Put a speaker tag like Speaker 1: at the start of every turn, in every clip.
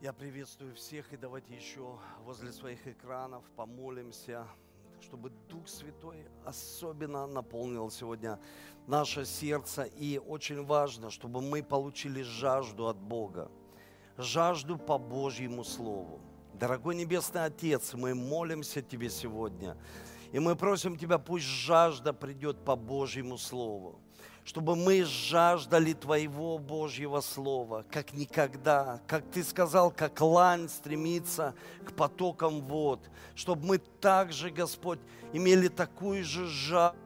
Speaker 1: Я приветствую всех и давайте еще возле своих экранов помолимся, чтобы Дух Святой особенно наполнил сегодня наше сердце. И очень важно, чтобы мы получили жажду от Бога, жажду по Божьему Слову. Дорогой Небесный Отец, мы молимся Тебе сегодня, и мы просим Тебя, пусть жажда придет по Божьему Слову чтобы мы жаждали Твоего Божьего Слова, как никогда, как Ты сказал, как лань стремится к потокам вод, чтобы мы также, Господь, имели такую же жажду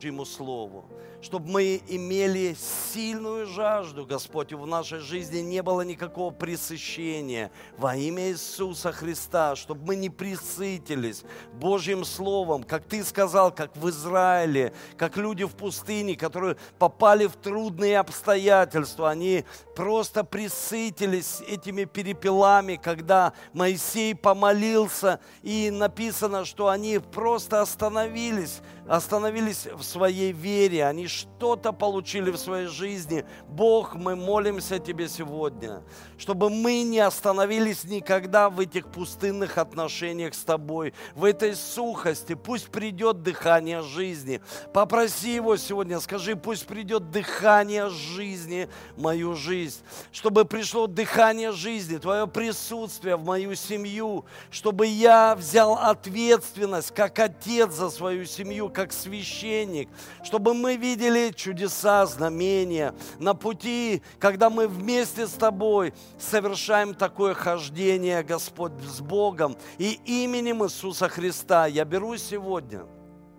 Speaker 1: Ему Слову, чтобы мы имели сильную жажду, Господь, в нашей жизни не было никакого пресыщения во имя Иисуса Христа, чтобы мы не присытились Божьим Словом, как Ты сказал, как в Израиле, как люди в пустыне, которые попали в трудные обстоятельства, они просто присытились этими перепелами, когда Моисей помолился, и написано, что они просто остановились, остановились в своей вере, они что-то получили в своей жизни. Бог, мы молимся Тебе сегодня, чтобы мы не остановились никогда в этих пустынных отношениях с Тобой, в этой сухости. Пусть придет дыхание жизни. Попроси Его сегодня, скажи, пусть придет дыхание жизни в мою жизнь, чтобы пришло дыхание жизни, Твое присутствие в мою семью, чтобы я взял ответственность как отец за свою семью, как священник, чтобы мы видели чудеса, знамения на пути, когда мы вместе с Тобой совершаем такое хождение, Господь, с Богом. И именем Иисуса Христа я беру сегодня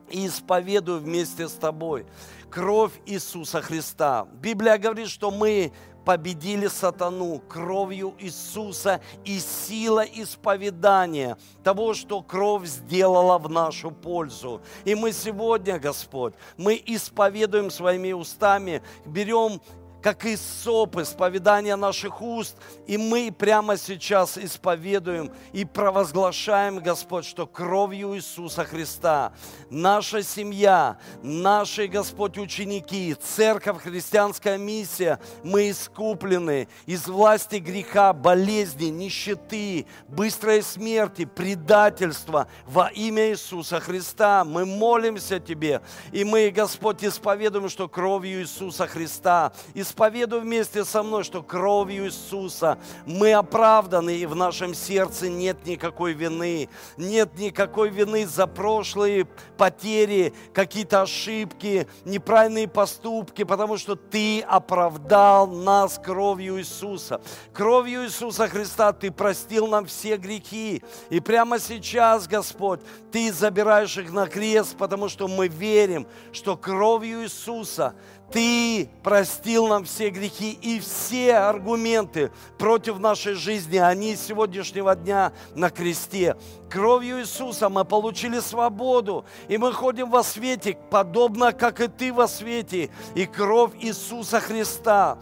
Speaker 1: и исповедую вместе с Тобой кровь Иисуса Христа. Библия говорит, что мы победили сатану кровью Иисуса и сила исповедания того, что кровь сделала в нашу пользу. И мы сегодня, Господь, мы исповедуем своими устами, берем как и соп, исповедание наших уст. И мы прямо сейчас исповедуем и провозглашаем, Господь, что кровью Иисуса Христа наша семья, наши, Господь, ученики, церковь, христианская миссия, мы искуплены из власти греха, болезни, нищеты, быстрой смерти, предательства во имя Иисуса Христа. Мы молимся Тебе, и мы, Господь, исповедуем, что кровью Иисуса Христа, и исповедуй вместе со мной, что кровью Иисуса мы оправданы, и в нашем сердце нет никакой вины. Нет никакой вины за прошлые потери, какие-то ошибки, неправильные поступки, потому что Ты оправдал нас кровью Иисуса. Кровью Иисуса Христа Ты простил нам все грехи. И прямо сейчас, Господь, Ты забираешь их на крест, потому что мы верим, что кровью Иисуса ты простил нам все грехи и все аргументы против нашей жизни, они с сегодняшнего дня на кресте. Кровью Иисуса мы получили свободу, и мы ходим во свете, подобно как и ты во свете. И кровь Иисуса Христа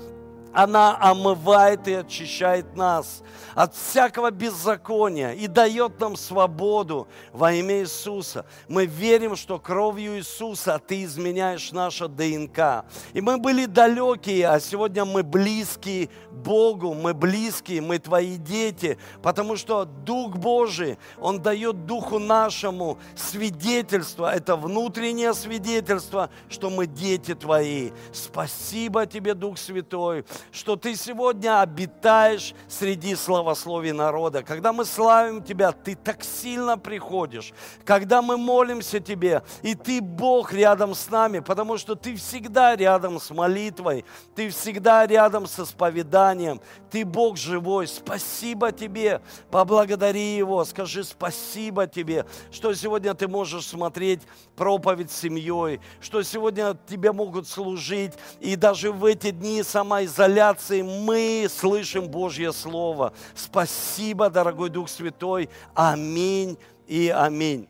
Speaker 1: она омывает и очищает нас от всякого беззакония и дает нам свободу во имя Иисуса. Мы верим, что кровью Иисуса Ты изменяешь наше ДНК. И мы были далекие, а сегодня мы близкие Богу, мы близкие, мы Твои дети, потому что Дух Божий, Он дает Духу нашему свидетельство, это внутреннее свидетельство, что мы дети Твои. Спасибо Тебе, Дух Святой, что Ты сегодня обитаешь среди славословий народа. Когда мы славим Тебя, Ты так сильно приходишь. Когда мы молимся Тебе, и Ты Бог рядом с нами, потому что Ты всегда рядом с молитвой, Ты всегда рядом с исповеданием, Ты Бог живой. Спасибо Тебе, поблагодари Его, скажи спасибо Тебе, что сегодня Ты можешь смотреть проповедь с семьей, что сегодня Тебе могут служить, и даже в эти дни самоизоляции изоляции мы слышим Божье Слово. Спасибо, дорогой Дух Святой. Аминь и аминь.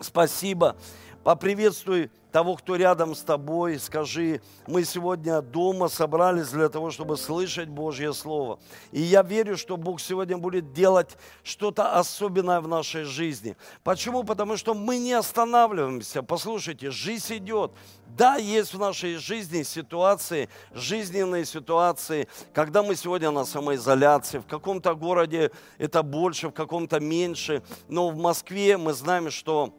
Speaker 1: Спасибо. Поприветствуй того, кто рядом с тобой, скажи, мы сегодня дома собрались для того, чтобы слышать Божье Слово. И я верю, что Бог сегодня будет делать что-то особенное в нашей жизни. Почему? Потому что мы не останавливаемся. Послушайте, жизнь идет. Да, есть в нашей жизни ситуации, жизненные ситуации, когда мы сегодня на самоизоляции, в каком-то городе это больше, в каком-то меньше, но в Москве мы знаем, что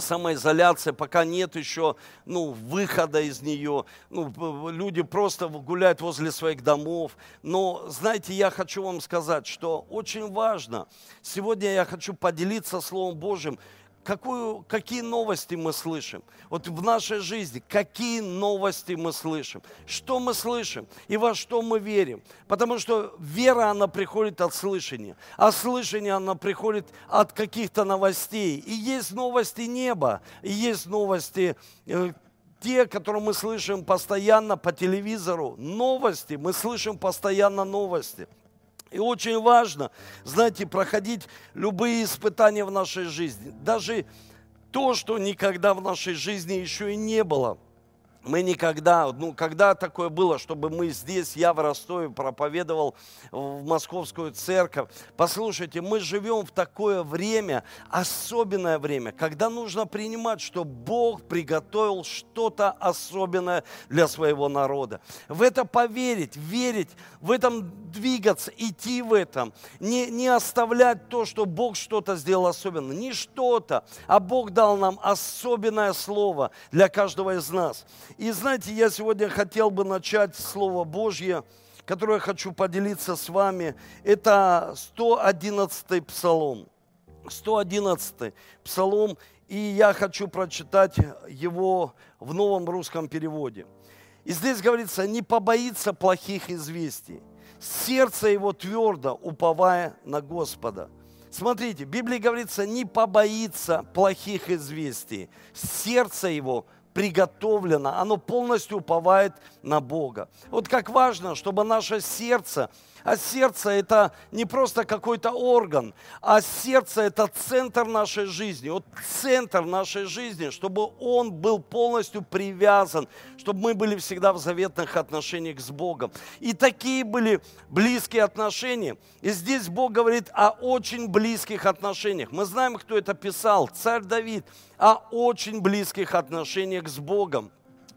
Speaker 1: самоизоляция, пока нет еще ну, выхода из нее. Ну, люди просто гуляют возле своих домов. Но, знаете, я хочу вам сказать, что очень важно, сегодня я хочу поделиться Словом Божьим, какую, какие новости мы слышим. Вот в нашей жизни, какие новости мы слышим. Что мы слышим и во что мы верим. Потому что вера, она приходит от слышания. А слышание, она приходит от каких-то новостей. И есть новости неба, и есть новости э, те, которые мы слышим постоянно по телевизору, новости, мы слышим постоянно новости – и очень важно, знаете, проходить любые испытания в нашей жизни. Даже то, что никогда в нашей жизни еще и не было – мы никогда, ну, когда такое было, чтобы мы здесь, я в Ростове проповедовал в московскую церковь. Послушайте, мы живем в такое время, особенное время, когда нужно принимать, что Бог приготовил что-то особенное для своего народа. В это поверить, верить, в этом двигаться, идти в этом. Не, не оставлять то, что Бог что-то сделал особенно. Не что-то, а Бог дал нам особенное слово для каждого из нас. И знаете, я сегодня хотел бы начать Слово Божье, которое я хочу поделиться с вами. Это 111 псалом. 111 псалом, и я хочу прочитать его в новом русском переводе. И здесь говорится, не побоится плохих известий, сердце его твердо, уповая на Господа. Смотрите, в Библии говорится, не побоится плохих известий, сердце его приготовлено, оно полностью уповает на Бога. Вот как важно, чтобы наше сердце а сердце это не просто какой-то орган, а сердце это центр нашей жизни. Вот центр нашей жизни, чтобы он был полностью привязан, чтобы мы были всегда в заветных отношениях с Богом. И такие были близкие отношения. И здесь Бог говорит о очень близких отношениях. Мы знаем, кто это писал, царь Давид, о очень близких отношениях с Богом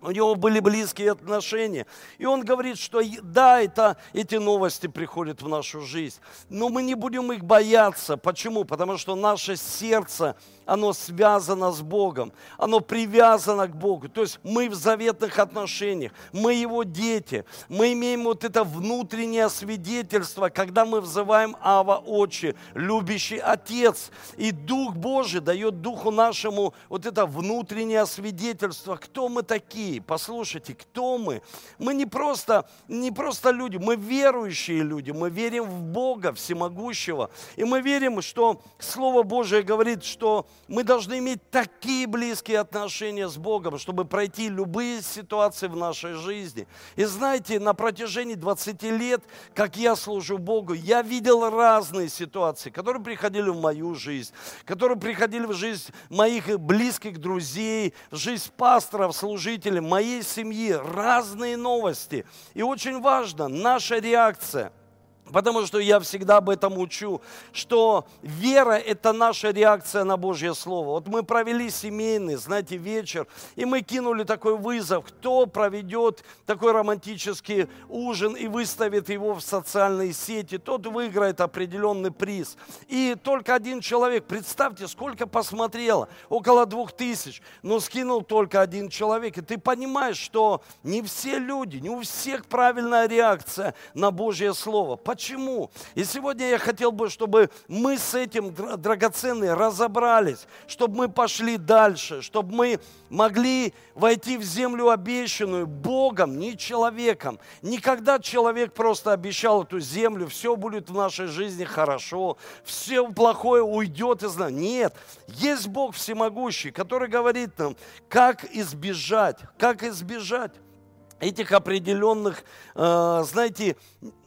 Speaker 1: у него были близкие отношения. И он говорит, что да, это, эти новости приходят в нашу жизнь, но мы не будем их бояться. Почему? Потому что наше сердце, оно связано с Богом, оно привязано к Богу. То есть мы в заветных отношениях, мы Его дети, мы имеем вот это внутреннее свидетельство, когда мы взываем Ава Отче, любящий Отец. И Дух Божий дает Духу нашему вот это внутреннее свидетельство, кто мы такие. Послушайте, кто мы? Мы не просто, не просто люди, мы верующие люди, мы верим в Бога Всемогущего. И мы верим, что Слово Божие говорит, что мы должны иметь такие близкие отношения с Богом, чтобы пройти любые ситуации в нашей жизни. И знаете, на протяжении 20 лет, как я служу Богу, я видел разные ситуации, которые приходили в мою жизнь, которые приходили в жизнь моих близких друзей, в жизнь пасторов, служителей, моей семьи, разные новости. И очень важно наша реакция – Потому что я всегда об этом учу, что вера – это наша реакция на Божье Слово. Вот мы провели семейный, знаете, вечер, и мы кинули такой вызов, кто проведет такой романтический ужин и выставит его в социальные сети, тот выиграет определенный приз. И только один человек, представьте, сколько посмотрело, около двух тысяч, но скинул только один человек. И ты понимаешь, что не все люди, не у всех правильная реакция на Божье Слово. Почему? И сегодня я хотел бы, чтобы мы с этим драгоценные разобрались, чтобы мы пошли дальше, чтобы мы могли войти в землю обещанную Богом, не человеком. Никогда человек просто обещал эту землю, все будет в нашей жизни хорошо, все плохое уйдет из нас. Нет, есть Бог всемогущий, который говорит нам, как избежать, как избежать. этих определенных, э, знаете,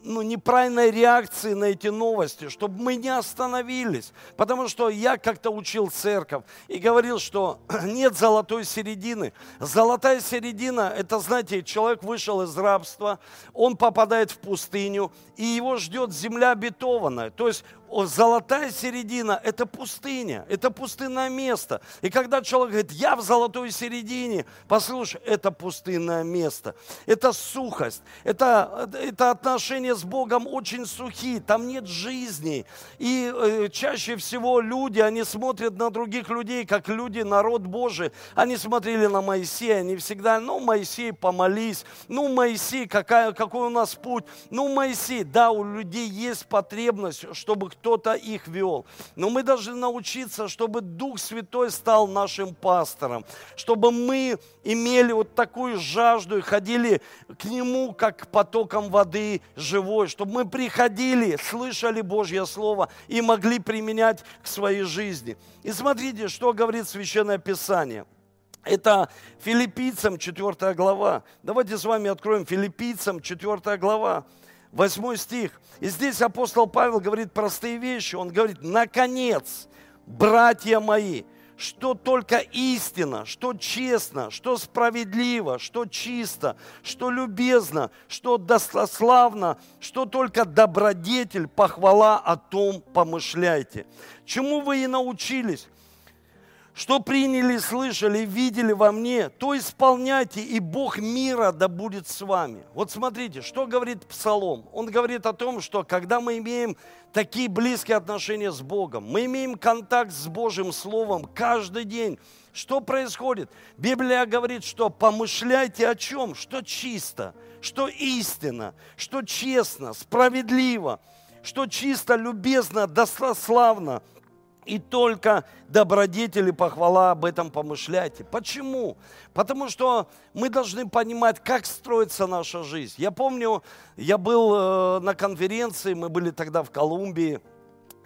Speaker 1: ну, неправильной реакции на эти новости, чтобы мы не остановились. Потому что я как-то учил церковь и говорил, что нет золотой середины. Золотая середина, это, знаете, человек вышел из рабства, он попадает в пустыню, и его ждет земля обетованная. То есть золотая середина – это пустыня, это пустынное место. И когда человек говорит, я в золотой середине, послушай, это пустынное место, это сухость, это, это отношения с Богом очень сухие, там нет жизни. И э, чаще всего люди, они смотрят на других людей, как люди, народ Божий. Они смотрели на Моисея, они всегда, ну, Моисей, помолись, ну, Моисей, какая, какой у нас путь, ну, Моисей, да, у людей есть потребность, чтобы кто-то их вел. Но мы должны научиться, чтобы Дух Святой стал нашим пастором, чтобы мы имели вот такую жажду и ходили к Нему, как к потокам воды живой, чтобы мы приходили, слышали Божье Слово и могли применять к своей жизни. И смотрите, что говорит Священное Писание. Это филиппийцам 4 глава. Давайте с вами откроем филиппийцам 4 глава. 8 стих. И здесь апостол Павел говорит простые вещи. Он говорит, наконец, братья мои, что только истина, что честно, что справедливо, что чисто, что любезно, что достославно, что только добродетель, похвала о том помышляйте. Чему вы и научились? Что приняли, слышали, видели во мне, то исполняйте, и Бог мира да будет с вами. Вот смотрите, что говорит Псалом. Он говорит о том, что когда мы имеем такие близкие отношения с Богом, мы имеем контакт с Божьим Словом каждый день, что происходит? Библия говорит, что помышляйте о чем? Что чисто, что истинно, что честно, справедливо, что чисто, любезно, достославно – и только добродетели похвала об этом помышляйте. Почему? Потому что мы должны понимать, как строится наша жизнь. Я помню, я был э, на конференции, мы были тогда в Колумбии,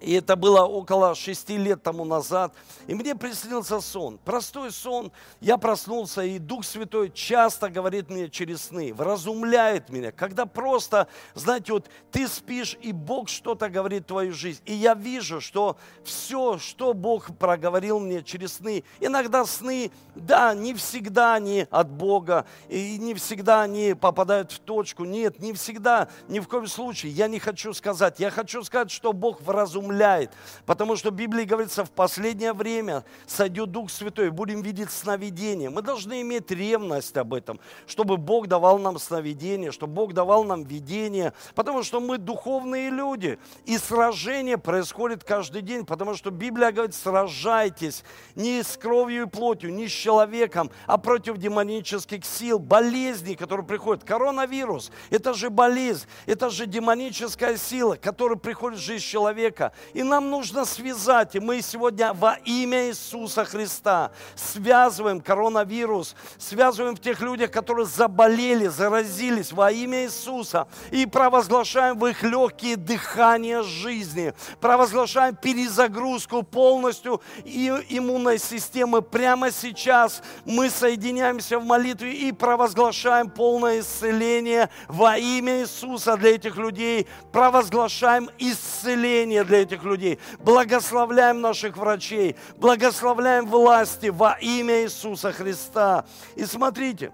Speaker 1: и это было около шести лет тому назад. И мне приснился сон. Простой сон. Я проснулся, и Дух Святой часто говорит мне через сны, вразумляет меня. Когда просто, знаете, вот ты спишь, и Бог что-то говорит в твою жизнь. И я вижу, что все, что Бог проговорил мне через сны, иногда сны, да, не всегда они от Бога, и не всегда они попадают в точку. Нет, не всегда, ни в коем случае. Я не хочу сказать. Я хочу сказать, что Бог вразумляет изумляет. Потому что в Библии говорится, в последнее время сойдет Дух Святой, будем видеть сновидения. Мы должны иметь ревность об этом, чтобы Бог давал нам сновидения, чтобы Бог давал нам видение, потому что мы духовные люди. И сражение происходит каждый день, потому что Библия говорит, сражайтесь не с кровью и плотью, не с человеком, а против демонических сил, болезней, которые приходят. Коронавирус – это же болезнь, это же демоническая сила, которая приходит в жизнь человека. И нам нужно связать, и мы сегодня во имя Иисуса Христа связываем коронавирус, связываем в тех людях, которые заболели, заразились во имя Иисуса, и провозглашаем в их легкие дыхание жизни, провозглашаем перезагрузку полностью иммунной системы. Прямо сейчас мы соединяемся в молитве и провозглашаем полное исцеление во имя Иисуса для этих людей, провозглашаем исцеление для этих этих людей. Благословляем наших врачей, благословляем власти во имя Иисуса Христа. И смотрите,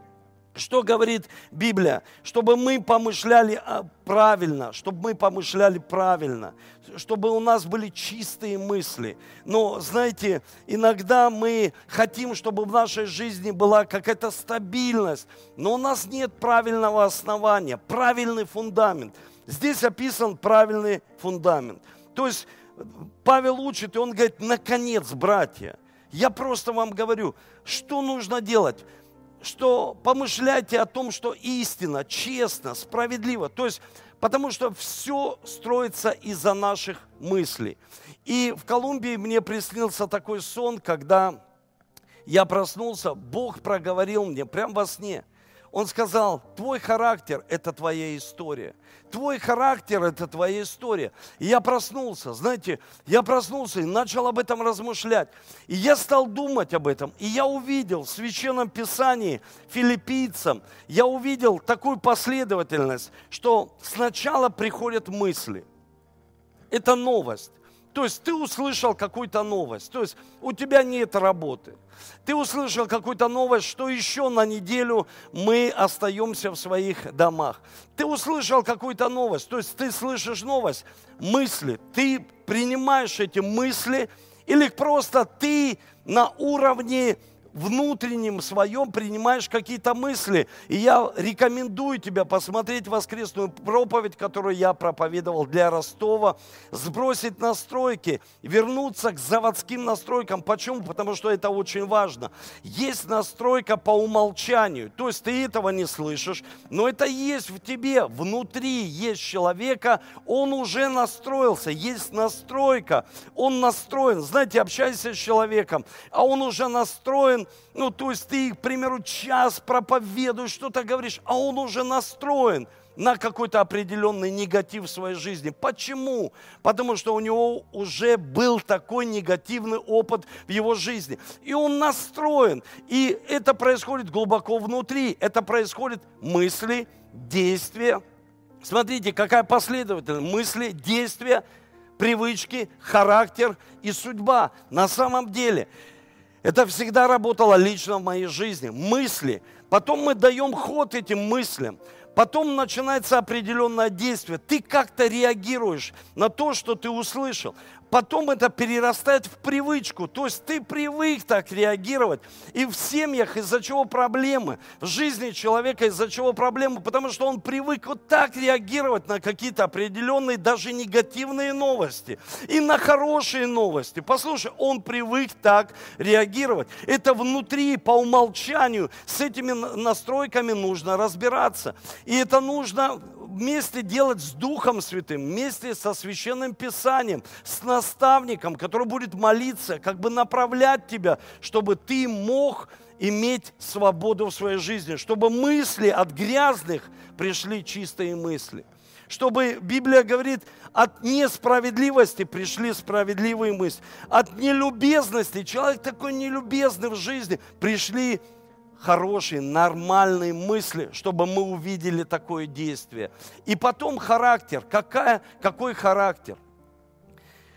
Speaker 1: что говорит Библия? Чтобы мы помышляли а, правильно, чтобы мы помышляли правильно, чтобы у нас были чистые мысли. Но, знаете, иногда мы хотим, чтобы в нашей жизни была какая-то стабильность, но у нас нет правильного основания, правильный фундамент. Здесь описан правильный фундамент – то есть Павел учит, и он говорит, наконец, братья, я просто вам говорю, что нужно делать? Что помышляйте о том, что истина, честно, справедливо. То есть, потому что все строится из-за наших мыслей. И в Колумбии мне приснился такой сон, когда я проснулся, Бог проговорил мне прямо во сне. Он сказал, твой характер – это твоя история. Твой характер – это твоя история. И я проснулся, знаете, я проснулся и начал об этом размышлять. И я стал думать об этом. И я увидел в Священном Писании филиппийцам, я увидел такую последовательность, что сначала приходят мысли. Это новость. То есть ты услышал какую-то новость, то есть у тебя нет работы. Ты услышал какую-то новость, что еще на неделю мы остаемся в своих домах. Ты услышал какую-то новость, то есть ты слышишь новость, мысли, ты принимаешь эти мысли, или просто ты на уровне внутреннем своем принимаешь какие-то мысли. И я рекомендую тебя посмотреть воскресную проповедь, которую я проповедовал для Ростова, сбросить настройки, вернуться к заводским настройкам. Почему? Потому что это очень важно. Есть настройка по умолчанию, то есть ты этого не слышишь, но это есть в тебе, внутри есть человека, он уже настроился, есть настройка, он настроен. Знаете, общайся с человеком, а он уже настроен ну, то есть ты, к примеру, час проповедуешь, что-то говоришь, а он уже настроен на какой-то определенный негатив в своей жизни. Почему? Потому что у него уже был такой негативный опыт в его жизни. И он настроен. И это происходит глубоко внутри. Это происходит мысли, действия. Смотрите, какая последовательность. Мысли, действия, привычки, характер и судьба. На самом деле – это всегда работало лично в моей жизни. Мысли. Потом мы даем ход этим мыслям. Потом начинается определенное действие. Ты как-то реагируешь на то, что ты услышал потом это перерастает в привычку. То есть ты привык так реагировать. И в семьях из-за чего проблемы? В жизни человека из-за чего проблемы? Потому что он привык вот так реагировать на какие-то определенные, даже негативные новости. И на хорошие новости. Послушай, он привык так реагировать. Это внутри, по умолчанию. С этими настройками нужно разбираться. И это нужно вместе делать с Духом Святым, вместе со Священным Писанием, с наставником, который будет молиться, как бы направлять тебя, чтобы ты мог иметь свободу в своей жизни, чтобы мысли от грязных пришли чистые мысли. Чтобы, Библия говорит, от несправедливости пришли справедливые мысли. От нелюбезности, человек такой нелюбезный в жизни, пришли хорошие, нормальные мысли, чтобы мы увидели такое действие. И потом характер. Какая, какой характер?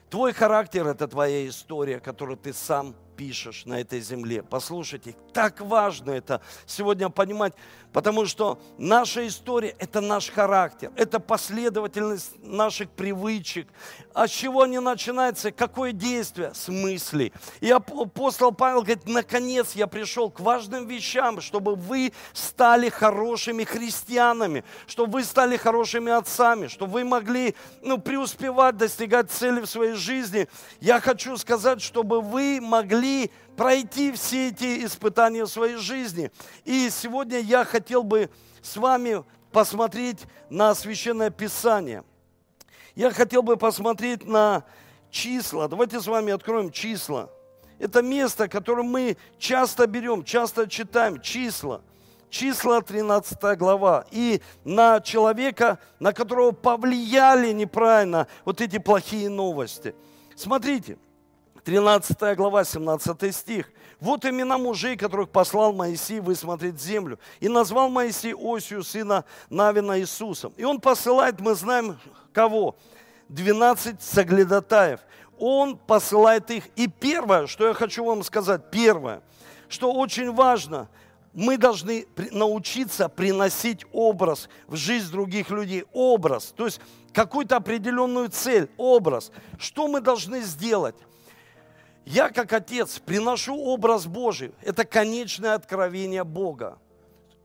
Speaker 1: Твой характер – это твоя история, которую ты сам пишешь на этой земле. Послушайте, так важно это сегодня понимать, потому что наша история – это наш характер, это последовательность наших привычек. А с чего они начинаются? Какое действие? С мыслей. И апостол Павел говорит, наконец я пришел к важным вещам, чтобы вы стали хорошими христианами, чтобы вы стали хорошими отцами, чтобы вы могли ну, преуспевать, достигать цели в своей жизни. Я хочу сказать, чтобы вы могли пройти все эти испытания своей жизни. И сегодня я хотел бы с вами посмотреть на Священное Писание. Я хотел бы посмотреть на числа. Давайте с вами откроем числа. Это место, которое мы часто берем, часто читаем, числа. Числа 13 глава. И на человека, на которого повлияли неправильно вот эти плохие новости. Смотрите, 13 глава, 17 стих. «Вот имена мужей, которых послал Моисей высмотреть землю. И назвал Моисей Осию, сына Навина Иисусом. И он посылает, мы знаем кого? 12 соглядатаев. Он посылает их. И первое, что я хочу вам сказать, первое, что очень важно, мы должны научиться приносить образ в жизнь других людей. Образ, то есть какую-то определенную цель, образ. Что мы должны сделать? Я, как отец, приношу образ Божий. Это конечное откровение Бога.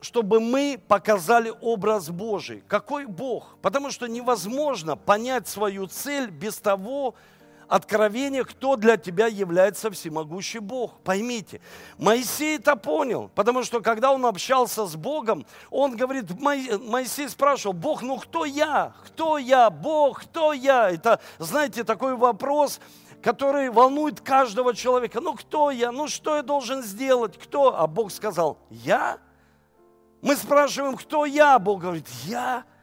Speaker 1: Чтобы мы показали образ Божий. Какой Бог? Потому что невозможно понять свою цель без того, откровения, кто для тебя является всемогущий Бог. Поймите, Моисей это понял, потому что когда он общался с Богом, он говорит, Моисей спрашивал, Бог, ну кто я? Кто я? Бог, кто я? Это, знаете, такой вопрос, который волнует каждого человека. Ну кто я? Ну что я должен сделать? Кто? А Бог сказал, я? Мы спрашиваем, кто я? Бог говорит, я –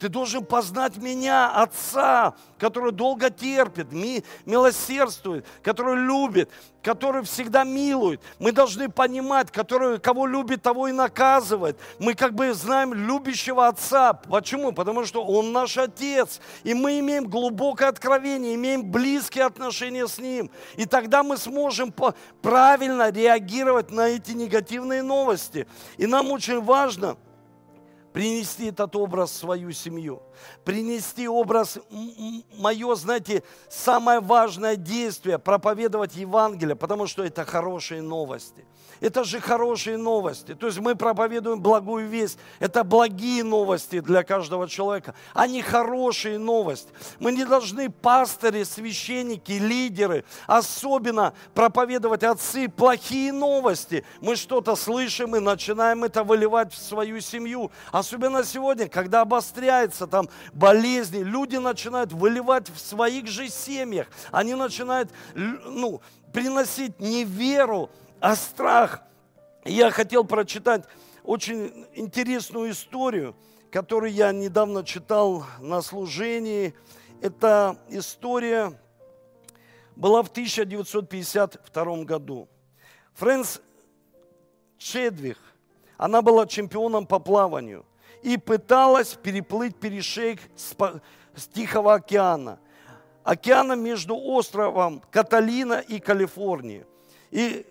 Speaker 1: ты должен познать меня, Отца, который долго терпит, ми, милосердствует, который любит, который всегда милует. Мы должны понимать, который, кого любит, того и наказывает. Мы как бы знаем любящего Отца. Почему? Потому что Он наш Отец. И мы имеем глубокое откровение, имеем близкие отношения с Ним. И тогда мы сможем правильно реагировать на эти негативные новости. И нам очень важно – принести этот образ в свою семью, принести образ, мое, знаете, самое важное действие, проповедовать Евангелие, потому что это хорошие новости. Это же хорошие новости. То есть мы проповедуем благую весть. Это благие новости для каждого человека. Они хорошие новости. Мы не должны пастыри, священники, лидеры особенно проповедовать отцы плохие новости. Мы что-то слышим и начинаем это выливать в свою семью. Особенно сегодня, когда обостряется там болезни, люди начинают выливать в своих же семьях. Они начинают ну, приносить не веру, а страх. Я хотел прочитать очень интересную историю, которую я недавно читал на служении. Эта история была в 1952 году. Фрэнс Чедвих, она была чемпионом по плаванию и пыталась переплыть перешейк с Тихого океана. Океана между островом Каталина и Калифорнией. И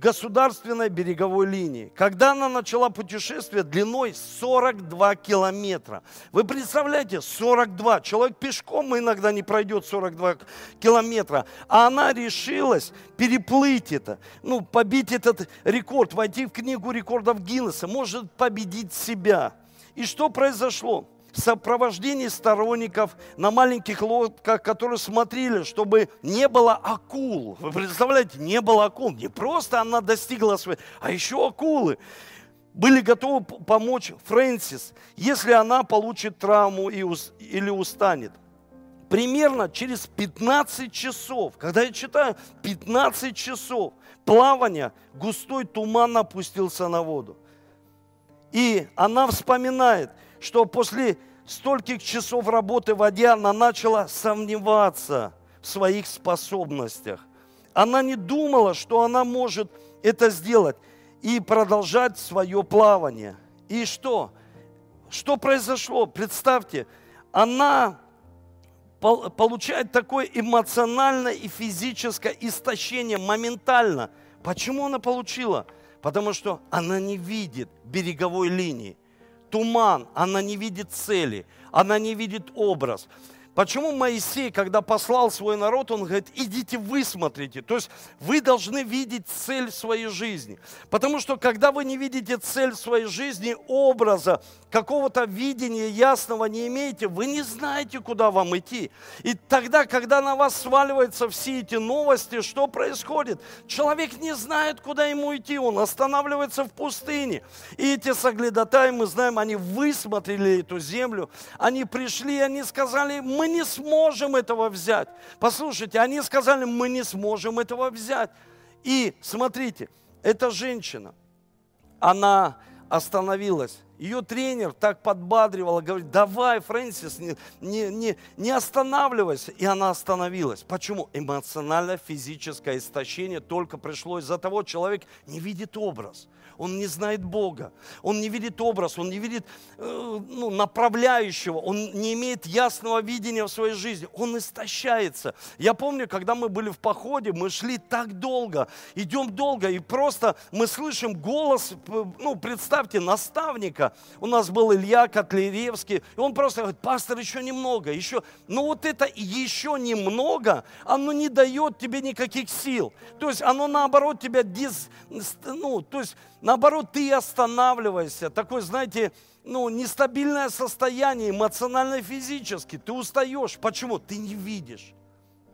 Speaker 1: государственной береговой линии. Когда она начала путешествие длиной 42 километра. Вы представляете, 42. Человек пешком иногда не пройдет 42 километра. А она решилась переплыть это, ну, побить этот рекорд, войти в книгу рекордов Гиннесса, может победить себя. И что произошло? в сопровождении сторонников на маленьких лодках, которые смотрели, чтобы не было акул. Вы представляете, не было акул. Не просто она достигла своей, а еще акулы были готовы помочь Фрэнсис, если она получит травму или устанет. Примерно через 15 часов, когда я читаю 15 часов плавания, густой туман опустился на воду. И она вспоминает – что после стольких часов работы в воде она начала сомневаться в своих способностях. Она не думала, что она может это сделать и продолжать свое плавание. И что? Что произошло? Представьте, она получает такое эмоциональное и физическое истощение моментально. Почему она получила? Потому что она не видит береговой линии туман, она не видит цели, она не видит образ. Почему Моисей, когда послал свой народ, он говорит, идите вы смотрите. То есть вы должны видеть цель своей жизни. Потому что когда вы не видите цель своей жизни, образа, какого-то видения ясного не имеете, вы не знаете, куда вам идти. И тогда, когда на вас сваливаются все эти новости, что происходит? Человек не знает, куда ему идти, он останавливается в пустыне. И эти соглядатаи, мы знаем, они высмотрели эту землю, они пришли, они сказали, мы мы не сможем этого взять. Послушайте, они сказали, мы не сможем этого взять. И смотрите, эта женщина, она остановилась. Ее тренер так подбадривал, говорит, давай, Фрэнсис, не, не, не, не останавливайся. И она остановилась. Почему? Эмоционально-физическое истощение только пришло из-за того, человек не видит образ он не знает Бога, он не видит образ, он не видит э, ну, направляющего, он не имеет ясного видения в своей жизни, он истощается. Я помню, когда мы были в походе, мы шли так долго, идем долго, и просто мы слышим голос, ну, представьте, наставника. У нас был Илья Котляревский, и он просто говорит, пастор, еще немного, еще. Но вот это еще немного, оно не дает тебе никаких сил. То есть оно наоборот тебя дис, ну, то есть Наоборот, ты останавливаешься. Такое, знаете, ну, нестабильное состояние, эмоционально-физически. Ты устаешь. Почему? Ты не видишь.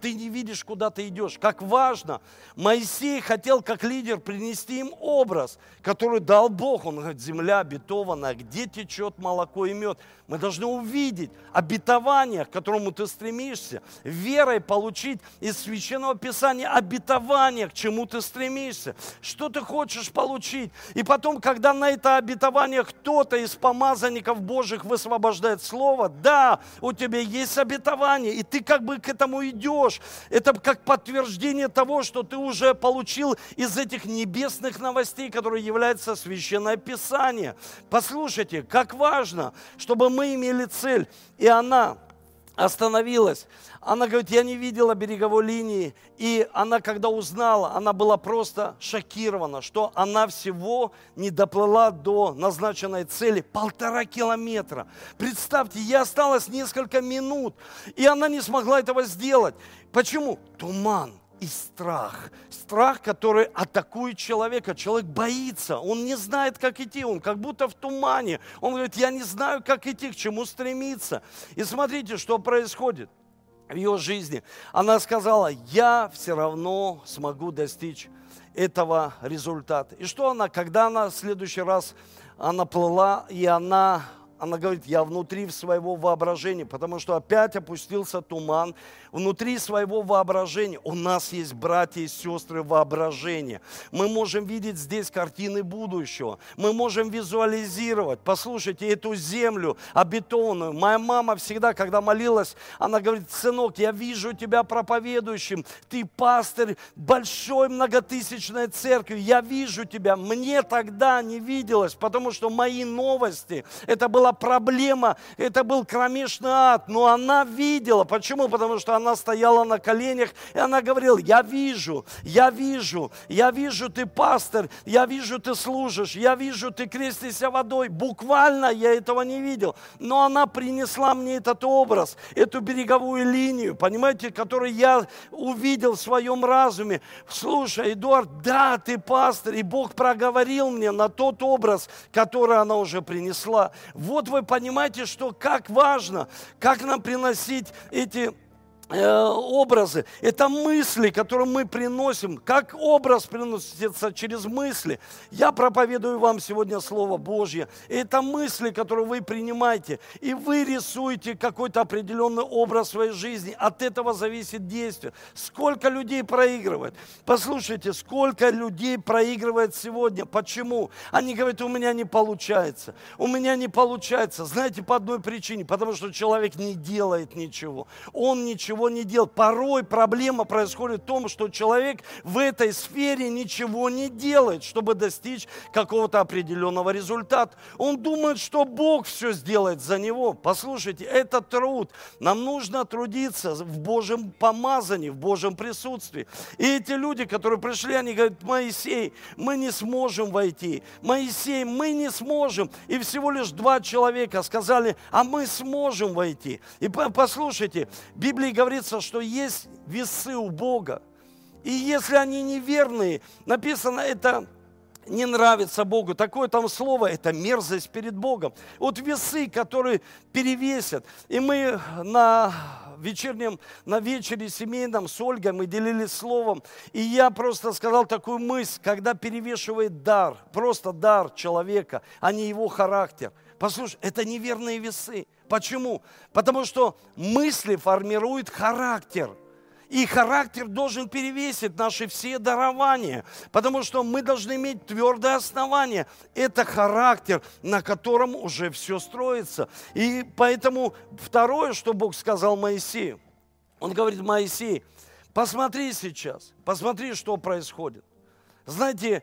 Speaker 1: Ты не видишь, куда ты идешь. Как важно. Моисей хотел как лидер принести им образ, который дал Бог. Он говорит, земля обетованная, где течет молоко и мед. Мы должны увидеть обетование, к которому ты стремишься, верой получить из Священного Писания обетование, к чему ты стремишься, что ты хочешь получить. И потом, когда на это обетование кто-то из помазанников Божьих высвобождает слово, да, у тебя есть обетование, и ты как бы к этому идешь. Это как подтверждение того, что ты уже получил из этих небесных новостей, которые являются Священное Писание. Послушайте, как важно, чтобы мы имели цель, и она остановилась. Она говорит, я не видела береговой линии. И она, когда узнала, она была просто шокирована, что она всего не доплыла до назначенной цели полтора километра. Представьте, ей осталось несколько минут, и она не смогла этого сделать. Почему? Туман и страх. Страх, который атакует человека. Человек боится, он не знает, как идти, он как будто в тумане. Он говорит, я не знаю, как идти, к чему стремиться. И смотрите, что происходит в ее жизни. Она сказала, я все равно смогу достичь этого результата. И что она, когда она в следующий раз она плыла, и она она говорит, я внутри своего воображения, потому что опять опустился туман, внутри своего воображения. У нас есть братья и сестры воображения. Мы можем видеть здесь картины будущего. Мы можем визуализировать. Послушайте, эту землю обетованную. Моя мама всегда, когда молилась, она говорит, сынок, я вижу тебя проповедующим. Ты пастырь большой многотысячной церкви. Я вижу тебя. Мне тогда не виделось, потому что мои новости, это была проблема, это был кромешный ад. Но она видела. Почему? Потому что она она стояла на коленях, и она говорила, я вижу, я вижу, я вижу, ты пастор, я вижу, ты служишь, я вижу, ты крестишься водой. Буквально я этого не видел, но она принесла мне этот образ, эту береговую линию, понимаете, которую я увидел в своем разуме. Слушай, Эдуард, да, ты пастор, и Бог проговорил мне на тот образ, который она уже принесла. Вот вы понимаете, что как важно, как нам приносить эти образы, это мысли, которые мы приносим. Как образ приносится через мысли. Я проповедую вам сегодня Слово Божье. это мысли, которые вы принимаете. И вы рисуете какой-то определенный образ своей жизни. От этого зависит действие. Сколько людей проигрывает? Послушайте, сколько людей проигрывает сегодня. Почему? Они говорят, у меня не получается. У меня не получается. Знаете, по одной причине. Потому что человек не делает ничего. Он ничего ничего не делает. Порой проблема происходит в том, что человек в этой сфере ничего не делает, чтобы достичь какого-то определенного результата. Он думает, что Бог все сделает за него. Послушайте, это труд. Нам нужно трудиться в Божьем помазании, в Божьем присутствии. И эти люди, которые пришли, они говорят, Моисей, мы не сможем войти. Моисей, мы не сможем. И всего лишь два человека сказали, а мы сможем войти. И послушайте, Библия говорится, что есть весы у Бога. И если они неверные, написано это не нравится Богу. Такое там слово, это мерзость перед Богом. Вот весы, которые перевесят. И мы на вечернем, на вечере семейном с Ольгой мы делились словом. И я просто сказал такую мысль, когда перевешивает дар, просто дар человека, а не его характер. Послушай, это неверные весы. Почему? Потому что мысли формируют характер. И характер должен перевесить наши все дарования, потому что мы должны иметь твердое основание. Это характер, на котором уже все строится. И поэтому второе, что Бог сказал Моисею, Он говорит, Моисей, посмотри сейчас, посмотри, что происходит. Знаете,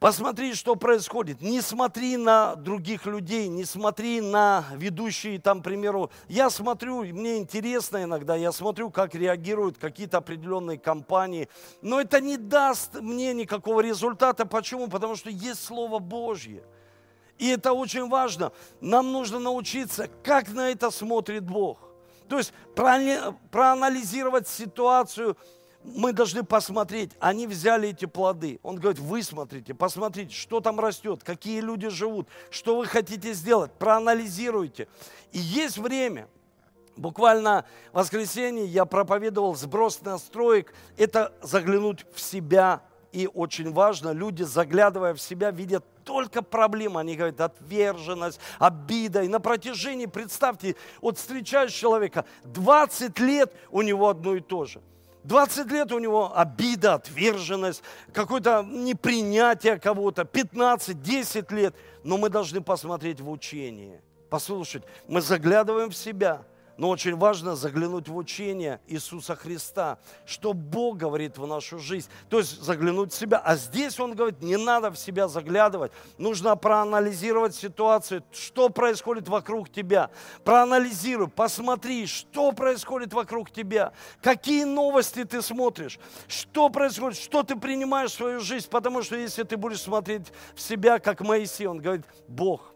Speaker 1: Посмотри, что происходит. Не смотри на других людей, не смотри на ведущие, там, к примеру. Я смотрю, мне интересно иногда, я смотрю, как реагируют какие-то определенные компании. Но это не даст мне никакого результата. Почему? Потому что есть Слово Божье. И это очень важно. Нам нужно научиться, как на это смотрит Бог. То есть проанализировать ситуацию, мы должны посмотреть, они взяли эти плоды. Он говорит, вы смотрите, посмотрите, что там растет, какие люди живут, что вы хотите сделать, проанализируйте. И есть время, Буквально в воскресенье я проповедовал сброс настроек. Это заглянуть в себя. И очень важно, люди, заглядывая в себя, видят только проблемы. Они говорят, отверженность, обида. И на протяжении, представьте, вот встречаешь человека, 20 лет у него одно и то же. 20 лет у него обида, отверженность, какое-то непринятие кого-то, 15, 10 лет. Но мы должны посмотреть в учение, послушать. Мы заглядываем в себя – но очень важно заглянуть в учение Иисуса Христа, что Бог говорит в нашу жизнь. То есть заглянуть в себя. А здесь Он говорит, не надо в себя заглядывать. Нужно проанализировать ситуацию, что происходит вокруг тебя. Проанализируй, посмотри, что происходит вокруг тебя. Какие новости ты смотришь. Что происходит, что ты принимаешь в свою жизнь. Потому что если ты будешь смотреть в себя, как Моисей, он говорит, Бог,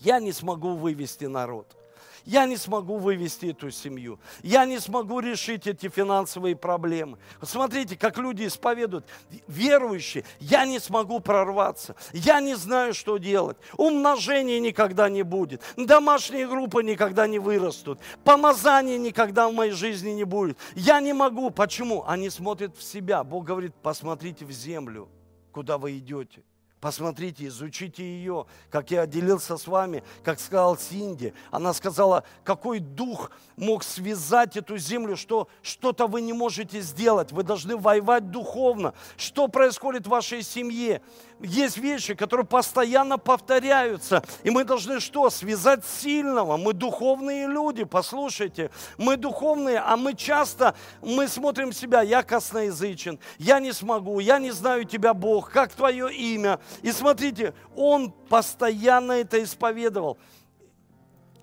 Speaker 1: я не смогу вывести народ я не смогу вывести эту семью, я не смогу решить эти финансовые проблемы. Смотрите, как люди исповедуют, верующие, я не смогу прорваться, я не знаю, что делать, умножения никогда не будет, домашние группы никогда не вырастут, помазания никогда в моей жизни не будет. Я не могу. Почему? Они смотрят в себя. Бог говорит, посмотрите в землю, куда вы идете. Посмотрите, изучите ее, как я делился с вами, как сказал Синди. Она сказала, какой дух мог связать эту землю, что что-то вы не можете сделать. Вы должны воевать духовно. Что происходит в вашей семье? Есть вещи, которые постоянно повторяются. И мы должны что? Связать сильного. Мы духовные люди, послушайте. Мы духовные, а мы часто, мы смотрим себя, я косноязычен, я не смогу, я не знаю тебя, Бог, как твое имя. И смотрите, он постоянно это исповедовал.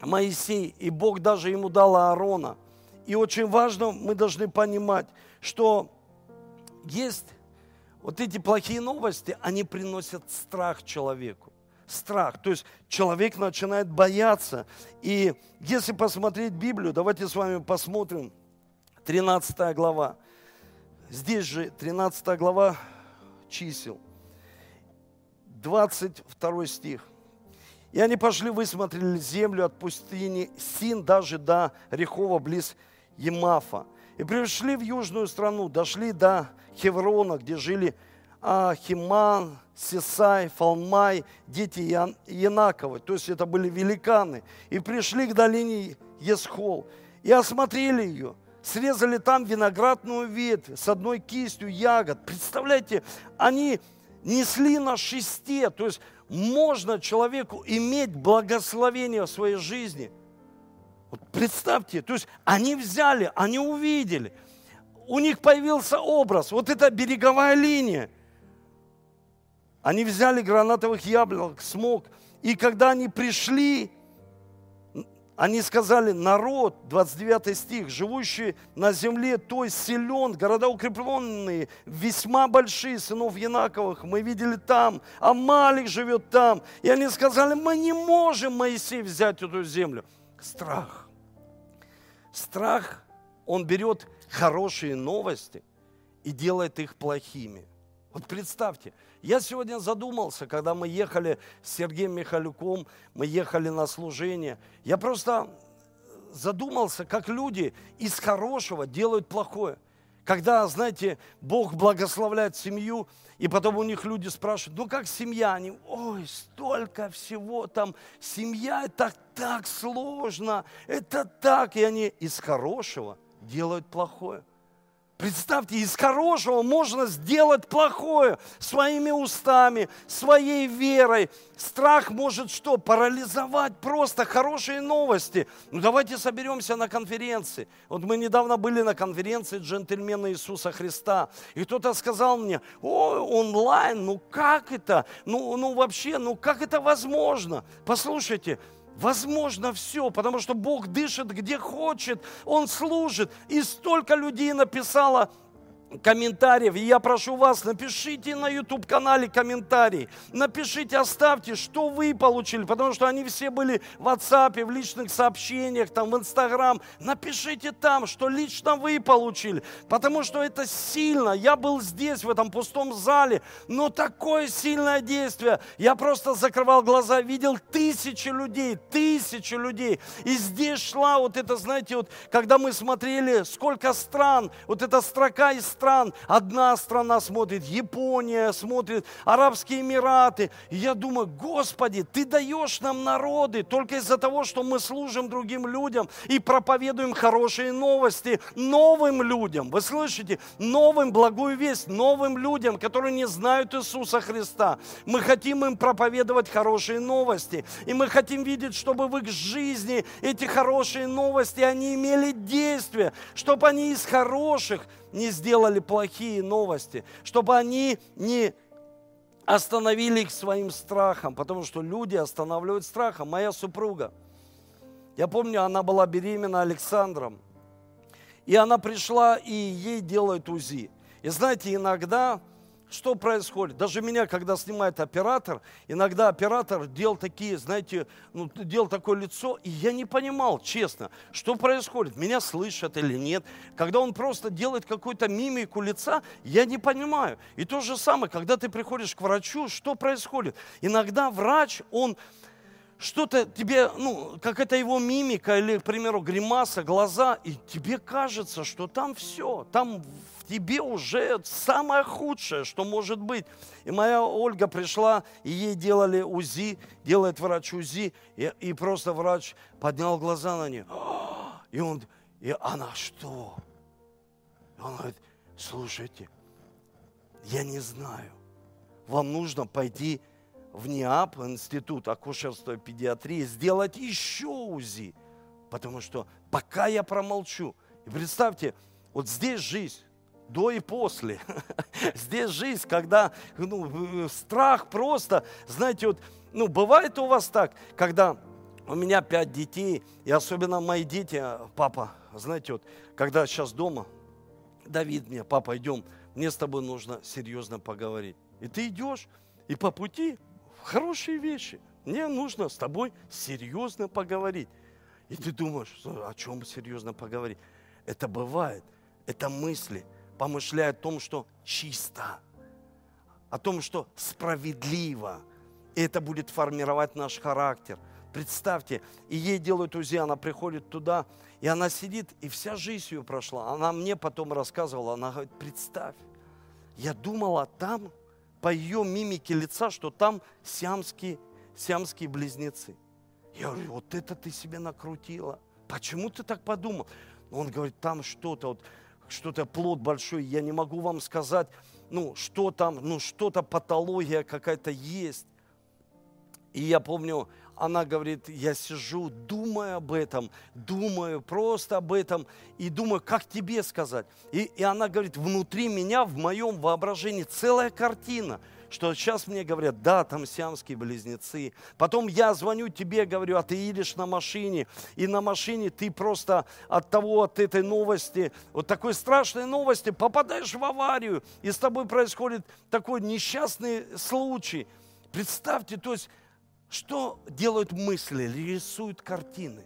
Speaker 1: Моисей, и Бог даже ему дал Аарона. И очень важно, мы должны понимать, что есть вот эти плохие новости, они приносят страх человеку. Страх. То есть человек начинает бояться. И если посмотреть Библию, давайте с вами посмотрим 13 глава. Здесь же 13 глава чисел. 22 стих. И они пошли, высмотрели землю от пустыни Син даже до Рехова близ Емафа. И пришли в южную страну, дошли до Хеврона, где жили Ахиман, Сесай, Фалмай, дети Янаковы. То есть это были великаны. И пришли к долине Есхол и осмотрели ее. Срезали там виноградную ветвь с одной кистью ягод. Представляете, они несли на шесте. То есть можно человеку иметь благословение в своей жизни – вот представьте, то есть они взяли, они увидели, у них появился образ, вот эта береговая линия. Они взяли гранатовых яблок, смог, и когда они пришли, они сказали, народ, 29 стих, живущий на земле той силен, города укрепленные, весьма большие, сынов Янаковых, мы видели там, а Малик живет там. И они сказали, мы не можем, Моисей, взять эту землю. Страх. Страх, он берет хорошие новости и делает их плохими. Вот представьте, я сегодня задумался, когда мы ехали с Сергеем Михалюком, мы ехали на служение. Я просто задумался, как люди из хорошего делают плохое. Когда, знаете, Бог благословляет семью, и потом у них люди спрашивают, ну как семья? Они, ой, столько всего там, семья это так сложно, это так. И они из хорошего делают плохое. Представьте, из хорошего можно сделать плохое своими устами, своей верой. Страх может что? Парализовать просто хорошие новости. Ну давайте соберемся на конференции. Вот мы недавно были на конференции джентльмена Иисуса Христа. И кто-то сказал мне, ой, онлайн, ну как это? Ну, ну вообще, ну как это возможно? Послушайте, Возможно все, потому что Бог дышит где хочет, Он служит. И столько людей написало комментариев. И я прошу вас, напишите на YouTube-канале комментарии. Напишите, оставьте, что вы получили, потому что они все были в WhatsApp, в личных сообщениях, там, в Instagram. Напишите там, что лично вы получили, потому что это сильно. Я был здесь, в этом пустом зале, но такое сильное действие. Я просто закрывал глаза, видел тысячи людей, тысячи людей. И здесь шла вот это, знаете, вот, когда мы смотрели, сколько стран, вот эта строка из стран. Одна страна смотрит, Япония смотрит, Арабские Эмираты. И я думаю, Господи, Ты даешь нам народы только из-за того, что мы служим другим людям и проповедуем хорошие новости новым людям. Вы слышите? Новым благую весть, новым людям, которые не знают Иисуса Христа. Мы хотим им проповедовать хорошие новости. И мы хотим видеть, чтобы в их жизни эти хорошие новости, они имели действие, чтобы они из хороших не сделали плохие новости, чтобы они не остановили их своим страхом, потому что люди останавливают страхом. Моя супруга, я помню, она была беременна Александром, и она пришла, и ей делают УЗИ. И знаете, иногда что происходит? Даже меня, когда снимает оператор, иногда оператор делал такие, знаете, ну, делал такое лицо, и я не понимал, честно, что происходит, меня слышат или нет. Когда он просто делает какую-то мимику лица, я не понимаю. И то же самое, когда ты приходишь к врачу, что происходит? Иногда врач, он что-то тебе, ну, как это его мимика или, к примеру, гримаса, глаза, и тебе кажется, что там все, там тебе уже самое худшее, что может быть. И моя Ольга пришла, и ей делали УЗИ, делает врач УЗИ, и, и просто врач поднял глаза на нее. И он, и она что? И он говорит, слушайте, я не знаю, вам нужно пойти в НИАП, Институт акушерства и педиатрии, сделать еще УЗИ. Потому что пока я промолчу, и представьте, вот здесь жизнь, до и после. Здесь жизнь, когда ну, страх просто, знаете, вот, ну, бывает у вас так, когда у меня пять детей, и особенно мои дети, папа, знаете, вот, когда сейчас дома, Давид мне, папа, идем, мне с тобой нужно серьезно поговорить. И ты идешь, и по пути хорошие вещи. Мне нужно с тобой серьезно поговорить. И ты думаешь, о чем серьезно поговорить? Это бывает, это мысли, помышляя о том, что чисто, о том, что справедливо. И это будет формировать наш характер. Представьте, и ей делают УЗИ, она приходит туда, и она сидит, и вся жизнь ее прошла. Она мне потом рассказывала, она говорит, представь, я думала там по ее мимике лица, что там сиамские, сиамские близнецы. Я говорю, вот это ты себе накрутила. Почему ты так подумал? Он говорит, там что-то, вот, что-то плод большой, я не могу вам сказать, ну, что там, ну, что-то патология какая-то есть. И я помню, она говорит, я сижу, думаю об этом, думаю просто об этом и думаю, как тебе сказать. И, и она говорит, внутри меня, в моем воображении целая картина, что сейчас мне говорят, да, там сиамские близнецы. Потом я звоню тебе, говорю, а ты едешь на машине, и на машине ты просто от того, от этой новости, вот такой страшной новости, попадаешь в аварию, и с тобой происходит такой несчастный случай. Представьте, то есть что делают мысли, рисуют картины?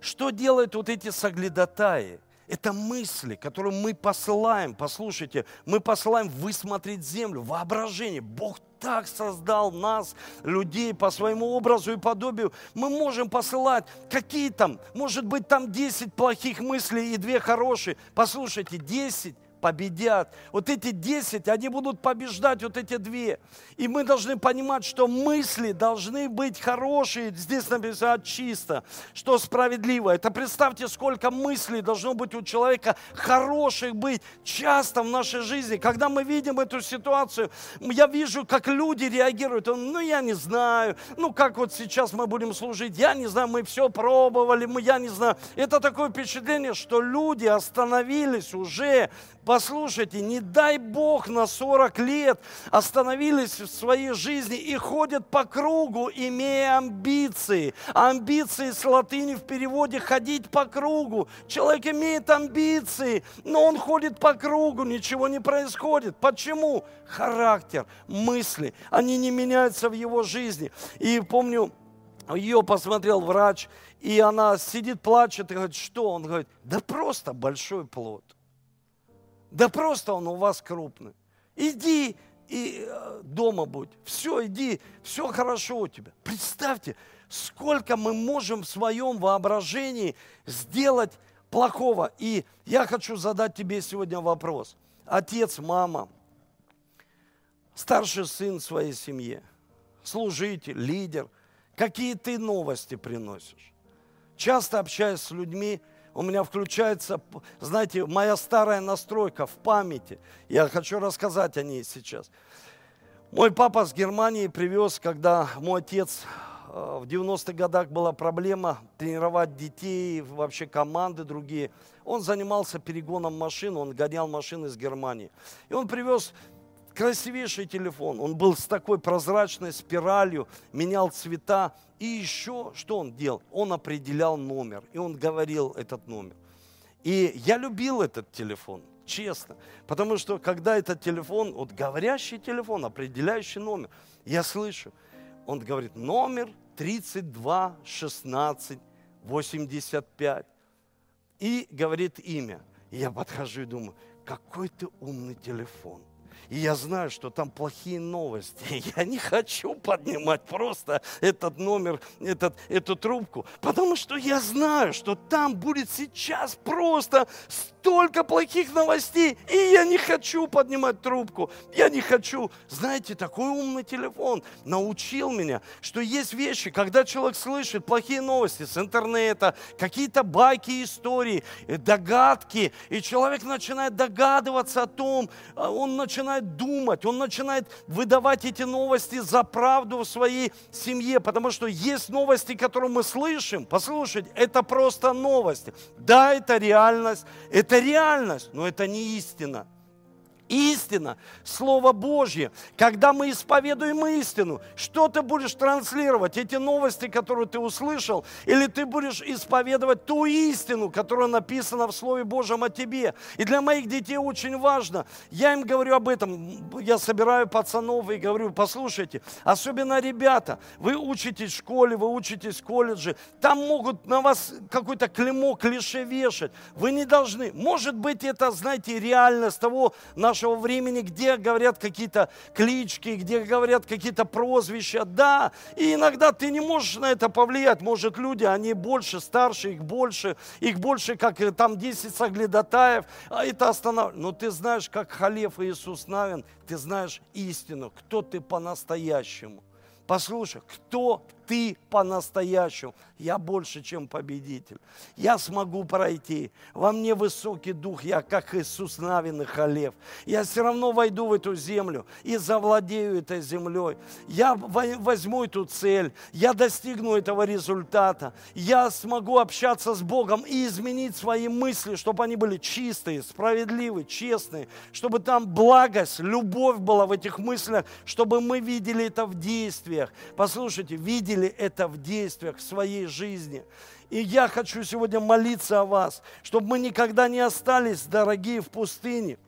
Speaker 1: Что делают вот эти соглядатаи? Это мысли, которые мы посылаем. Послушайте, мы посылаем высмотреть землю, воображение. Бог так создал нас, людей, по своему образу и подобию. Мы можем посылать какие там, может быть, там 10 плохих мыслей и 2 хорошие. Послушайте, 10 победят. Вот эти десять, они будут побеждать вот эти две. И мы должны понимать, что мысли должны быть хорошие. Здесь написано чисто, что справедливо. Это представьте, сколько мыслей должно быть у человека хороших быть часто в нашей жизни. Когда мы видим эту ситуацию, я вижу, как люди реагируют. Ну, я не знаю. Ну, как вот сейчас мы будем служить. Я не знаю, мы все пробовали, мы, я не знаю. Это такое впечатление, что люди остановились уже послушайте, не дай Бог на 40 лет остановились в своей жизни и ходят по кругу, имея амбиции. Амбиции с латыни в переводе ходить по кругу. Человек имеет амбиции, но он ходит по кругу, ничего не происходит. Почему? Характер, мысли, они не меняются в его жизни. И помню, ее посмотрел врач, и она сидит, плачет и говорит, что? Он говорит, да просто большой плод. Да просто он у вас крупный. Иди и э, дома будь. Все, иди, все хорошо у тебя. Представьте, сколько мы можем в своем воображении сделать плохого. И я хочу задать тебе сегодня вопрос. Отец, мама, старший сын своей семье, служитель, лидер, какие ты новости приносишь? Часто общаясь с людьми, у меня включается, знаете, моя старая настройка в памяти. Я хочу рассказать о ней сейчас. Мой папа с Германии привез, когда мой отец э, в 90-х годах была проблема тренировать детей, вообще команды другие. Он занимался перегоном машин, он гонял машины из Германии. И он привез красивейший телефон. Он был с такой прозрачной спиралью, менял цвета. И еще, что он делал? Он определял номер, и он говорил этот номер. И я любил этот телефон, честно. Потому что когда этот телефон, вот говорящий телефон, определяющий номер, я слышу, он говорит, номер 32 16 85. И говорит имя. И я подхожу и думаю, какой ты умный телефон и я знаю, что там плохие новости. Я не хочу поднимать просто этот номер, этот, эту трубку, потому что я знаю, что там будет сейчас просто столько плохих новостей, и я не хочу поднимать трубку. Я не хочу. Знаете, такой умный телефон научил меня, что есть вещи, когда человек слышит плохие новости с интернета, какие-то байки, истории, догадки, и человек начинает догадываться о том, а он начинает начинает думать, он начинает выдавать эти новости за правду в своей семье, потому что есть новости, которые мы слышим. Послушайте, это просто новости. Да, это реальность, это реальность, но это не истина истина, Слово Божье. Когда мы исповедуем истину, что ты будешь транслировать? Эти новости, которые ты услышал, или ты будешь исповедовать ту истину, которая написана в Слове Божьем о тебе? И для моих детей очень важно, я им говорю об этом, я собираю пацанов и говорю, послушайте, особенно ребята, вы учитесь в школе, вы учитесь в колледже, там могут на вас какой-то клеймо, клише вешать. Вы не должны. Может быть, это, знаете, реальность того нашего нашего времени, где говорят какие-то клички, где говорят какие-то прозвища. Да, и иногда ты не можешь на это повлиять. Может, люди, они больше, старше, их больше, их больше, как там 10 соглядатаев, а это останавливает. Но ты знаешь, как Халев Иисус Навин, ты знаешь истину, кто ты по-настоящему. Послушай, кто ты по-настоящему. Я больше, чем победитель. Я смогу пройти. Во мне высокий дух, я как Иисус Навин и Халев. Я все равно войду в эту землю и завладею этой землей. Я возьму эту цель, я достигну этого результата. Я смогу общаться с Богом и изменить свои мысли, чтобы они были чистые, справедливые, честные, чтобы там благость, любовь была в этих мыслях, чтобы мы видели это в действиях. Послушайте, видели видели это в действиях в своей жизни. И я хочу сегодня молиться о вас, чтобы мы никогда не остались, дорогие, в пустыне,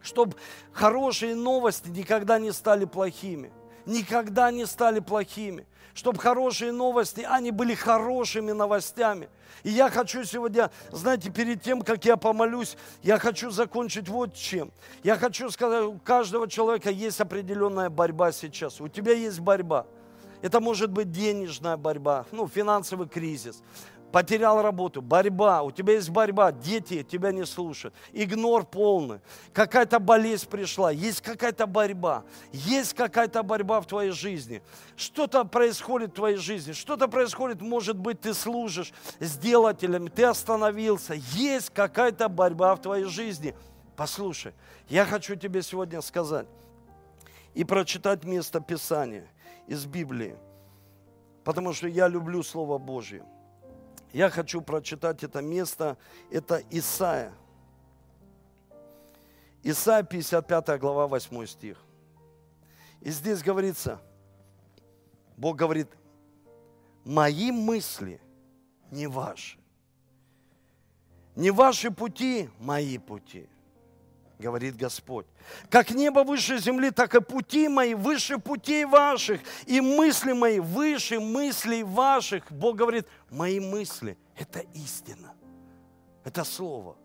Speaker 1: чтобы хорошие новости никогда не стали плохими, никогда не стали плохими, чтобы хорошие новости, они были хорошими новостями. И я хочу сегодня, знаете, перед тем, как я помолюсь, я хочу закончить вот чем. Я хочу сказать, у каждого человека есть определенная борьба сейчас. У тебя есть борьба. Это может быть денежная борьба, ну, финансовый кризис. Потерял работу, борьба, у тебя есть борьба, дети тебя не слушают, игнор полный, какая-то болезнь пришла, есть какая-то борьба, есть какая-то борьба в твоей жизни, что-то происходит в твоей жизни, что-то происходит, может быть, ты служишь с делателями, ты остановился, есть какая-то борьба в твоей жизни. Послушай, я хочу тебе сегодня сказать и прочитать место Писания – из Библии, потому что я люблю Слово Божье. Я хочу прочитать это место, это Исаия. Исайя 55 глава 8 стих. И здесь говорится, Бог говорит, мои мысли не ваши. Не ваши пути, мои пути, говорит Господь. Как небо выше земли, так и пути мои выше путей ваших, и мысли мои выше мыслей ваших. Бог говорит, мои мысли – это истина, это слово.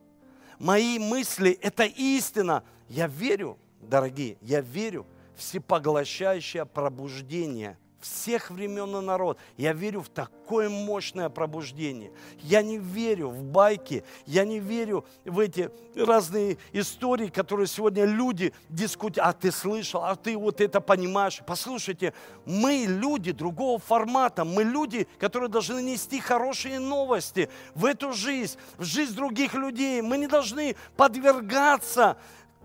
Speaker 1: Мои мысли – это истина. Я верю, дорогие, я верю в всепоглощающее пробуждение всех времен и народ. Я верю в такое мощное пробуждение. Я не верю в байки, я не верю в эти разные истории, которые сегодня люди дискутируют. А ты слышал, а ты вот это понимаешь. Послушайте, мы люди другого формата, мы люди, которые должны нести хорошие новости в эту жизнь, в жизнь других людей. Мы не должны подвергаться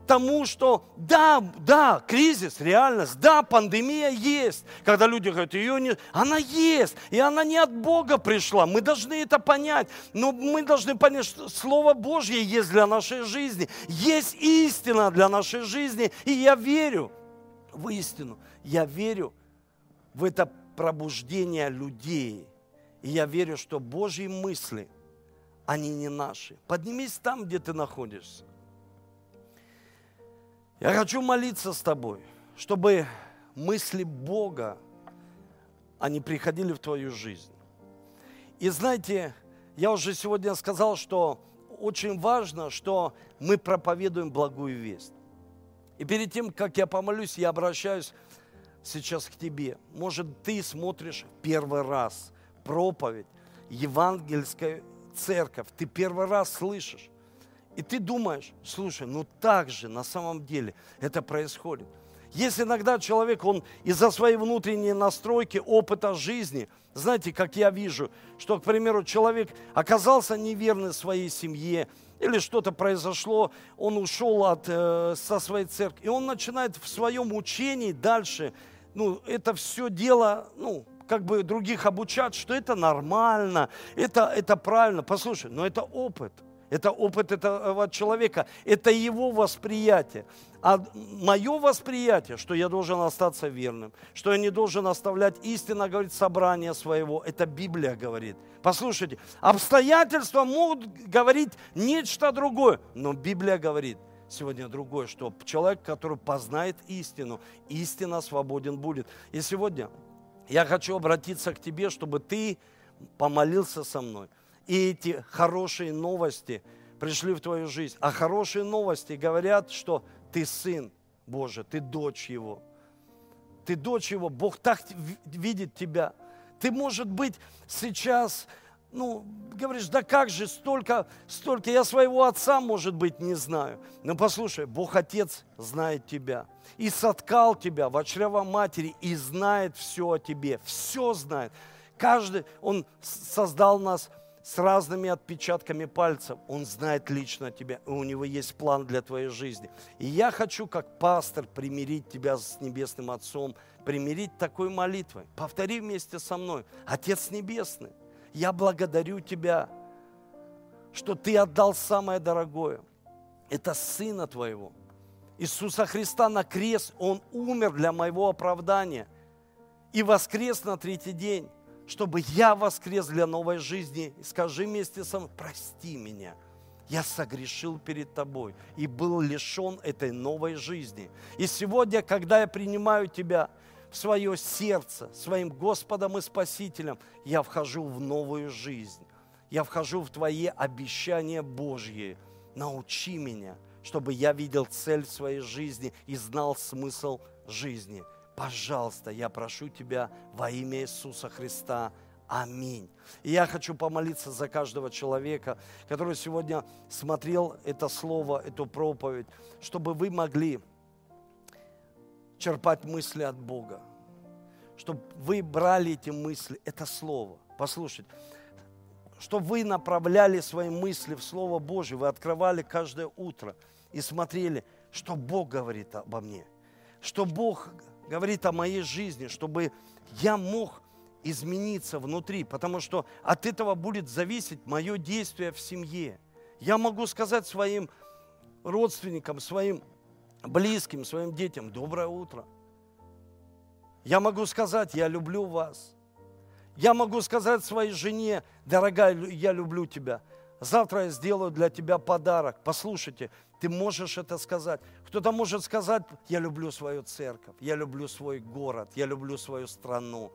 Speaker 1: тому, что да, да, кризис, реальность, да, пандемия есть. Когда люди говорят, ее не... Она есть, и она не от Бога пришла. Мы должны это понять. Но мы должны понять, что Слово Божье есть для нашей жизни. Есть истина для нашей жизни. И я верю в истину. Я верю в это пробуждение людей. И я верю, что Божьи мысли, они не наши. Поднимись там, где ты находишься. Я хочу молиться с тобой, чтобы мысли Бога, они приходили в твою жизнь. И знаете, я уже сегодня сказал, что очень важно, что мы проповедуем благую весть. И перед тем, как я помолюсь, я обращаюсь сейчас к тебе. Может, ты смотришь первый раз проповедь, евангельская церковь, ты первый раз слышишь. И ты думаешь, слушай, ну так же на самом деле это происходит. Есть иногда человек, он из-за своей внутренней настройки, опыта жизни, знаете, как я вижу, что, к примеру, человек оказался неверный своей семье, или что-то произошло, он ушел от, э, со своей церкви, и он начинает в своем учении дальше, ну, это все дело, ну, как бы других обучать, что это нормально, это, это правильно. Послушай, но это опыт – это опыт этого человека, это его восприятие. А мое восприятие, что я должен остаться верным, что я не должен оставлять истинно, говорит, собрание своего, это Библия говорит. Послушайте, обстоятельства могут говорить нечто другое, но Библия говорит сегодня другое, что человек, который познает истину, истина свободен будет. И сегодня я хочу обратиться к тебе, чтобы ты помолился со мной – и эти хорошие новости пришли в твою жизнь. А хорошие новости говорят, что ты сын Божий, ты дочь Его. Ты дочь Его, Бог так видит тебя. Ты, может быть, сейчас, ну, говоришь, да как же, столько, столько, я своего отца, может быть, не знаю. Но послушай, Бог Отец знает тебя и соткал тебя в чрева матери и знает все о тебе, все знает. Каждый, Он создал нас с разными отпечатками пальцев. Он знает лично тебя, и у него есть план для твоей жизни. И я хочу, как пастор, примирить тебя с Небесным Отцом, примирить такой молитвой. Повтори вместе со мной. Отец Небесный, я благодарю Тебя, что Ты отдал самое дорогое. Это Сына Твоего. Иисуса Христа на крест, Он умер для моего оправдания и воскрес на третий день чтобы я воскрес для новой жизни. Скажи вместе со мной, прости меня. Я согрешил перед тобой и был лишен этой новой жизни. И сегодня, когда я принимаю тебя в свое сердце, своим Господом и Спасителем, я вхожу в новую жизнь. Я вхожу в Твои обещания Божьи. Научи меня, чтобы я видел цель своей жизни и знал смысл жизни – Пожалуйста, я прошу Тебя во имя Иисуса Христа. Аминь. И я хочу помолиться за каждого человека, который сегодня смотрел это слово, эту проповедь, чтобы вы могли черпать мысли от Бога, чтобы вы брали эти мысли, это слово. Послушайте, чтобы вы направляли свои мысли в Слово Божье, вы открывали каждое утро и смотрели, что Бог говорит обо мне, что Бог говорит о моей жизни, чтобы я мог измениться внутри, потому что от этого будет зависеть мое действие в семье. Я могу сказать своим родственникам, своим близким, своим детям доброе утро. Я могу сказать, я люблю вас. Я могу сказать своей жене, дорогая, я люблю тебя. Завтра я сделаю для тебя подарок. Послушайте, ты можешь это сказать. Кто-то может сказать, я люблю свою церковь, я люблю свой город, я люблю свою страну.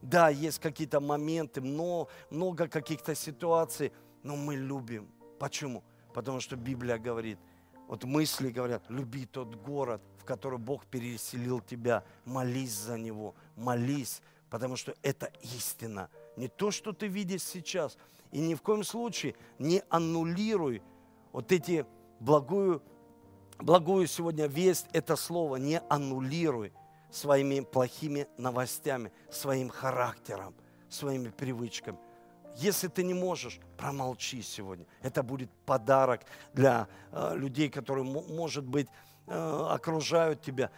Speaker 1: Да, есть какие-то моменты, но много каких-то ситуаций, но мы любим. Почему? Потому что Библия говорит, вот мысли говорят, люби тот город, в который Бог переселил тебя, молись за него, молись, потому что это истина. Не то, что ты видишь сейчас. И ни в коем случае не аннулируй вот эти благую, благую сегодня весть, это слово, не аннулируй своими плохими новостями, своим характером, своими привычками. Если ты не можешь, промолчи сегодня. Это будет подарок для э, людей, которые, может быть, э, окружают тебя.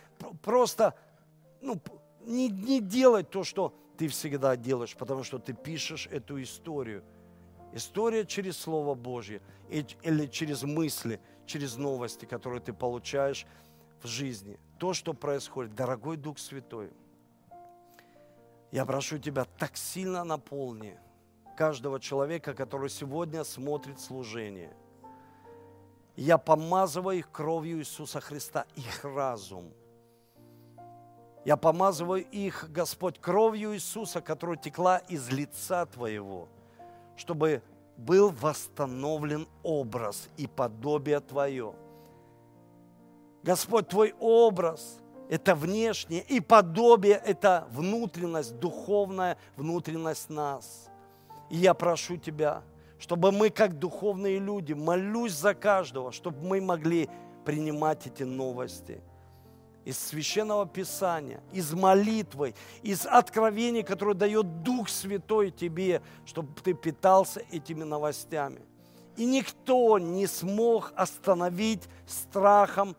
Speaker 1: Просто ну, не, не делай то, что ты всегда делаешь, потому что ты пишешь эту историю. История через Слово Божье или через мысли, через новости, которые ты получаешь в жизни. То, что происходит. Дорогой Дух Святой, я прошу Тебя, так сильно наполни каждого человека, который сегодня смотрит служение. Я помазываю их кровью Иисуса Христа, их разум. Я помазываю их, Господь, кровью Иисуса, которая текла из лица Твоего, чтобы был восстановлен образ и подобие Твое. Господь, Твой образ – это внешнее, и подобие – это внутренность, духовная внутренность нас. И я прошу Тебя, чтобы мы, как духовные люди, молюсь за каждого, чтобы мы могли принимать эти новости – из священного писания, из молитвы, из откровений, которые дает Дух Святой тебе, чтобы ты питался этими новостями. И никто не смог остановить страхом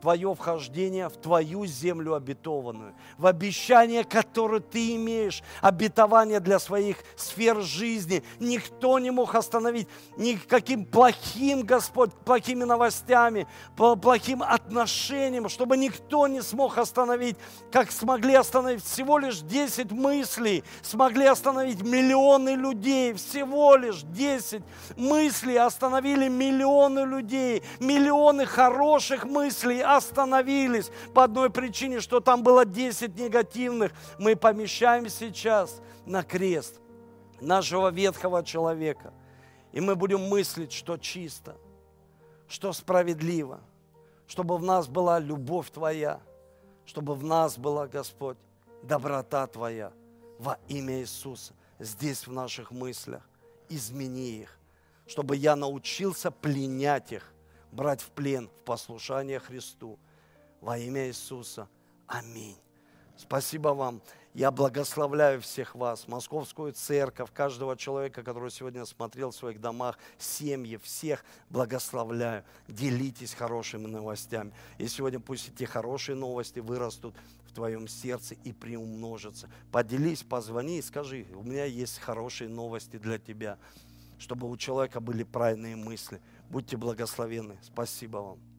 Speaker 1: твое вхождение в твою землю обетованную, в обещание, которое ты имеешь, обетование для своих сфер жизни. Никто не мог остановить никаким плохим, Господь, плохими новостями, плохим отношением, чтобы никто не смог остановить, как смогли остановить всего лишь 10 мыслей, смогли остановить миллионы людей, всего лишь 10 мыслей остановили миллионы людей, миллионы хороших мыслей остановились по одной причине, что там было 10 негативных. Мы помещаем сейчас на крест нашего ветхого человека. И мы будем мыслить, что чисто, что справедливо, чтобы в нас была любовь Твоя, чтобы в нас была, Господь, доброта Твоя во имя Иисуса здесь в наших мыслях. Измени их, чтобы я научился пленять их брать в плен в послушание Христу. Во имя Иисуса. Аминь. Спасибо вам. Я благословляю всех вас, Московскую церковь, каждого человека, который сегодня смотрел в своих домах, семьи, всех благословляю. Делитесь хорошими новостями. И сегодня пусть эти хорошие новости вырастут в твоем сердце и приумножатся. Поделись, позвони и скажи, у меня есть хорошие новости для тебя, чтобы у человека были правильные мысли. Будьте благословены. Спасибо вам.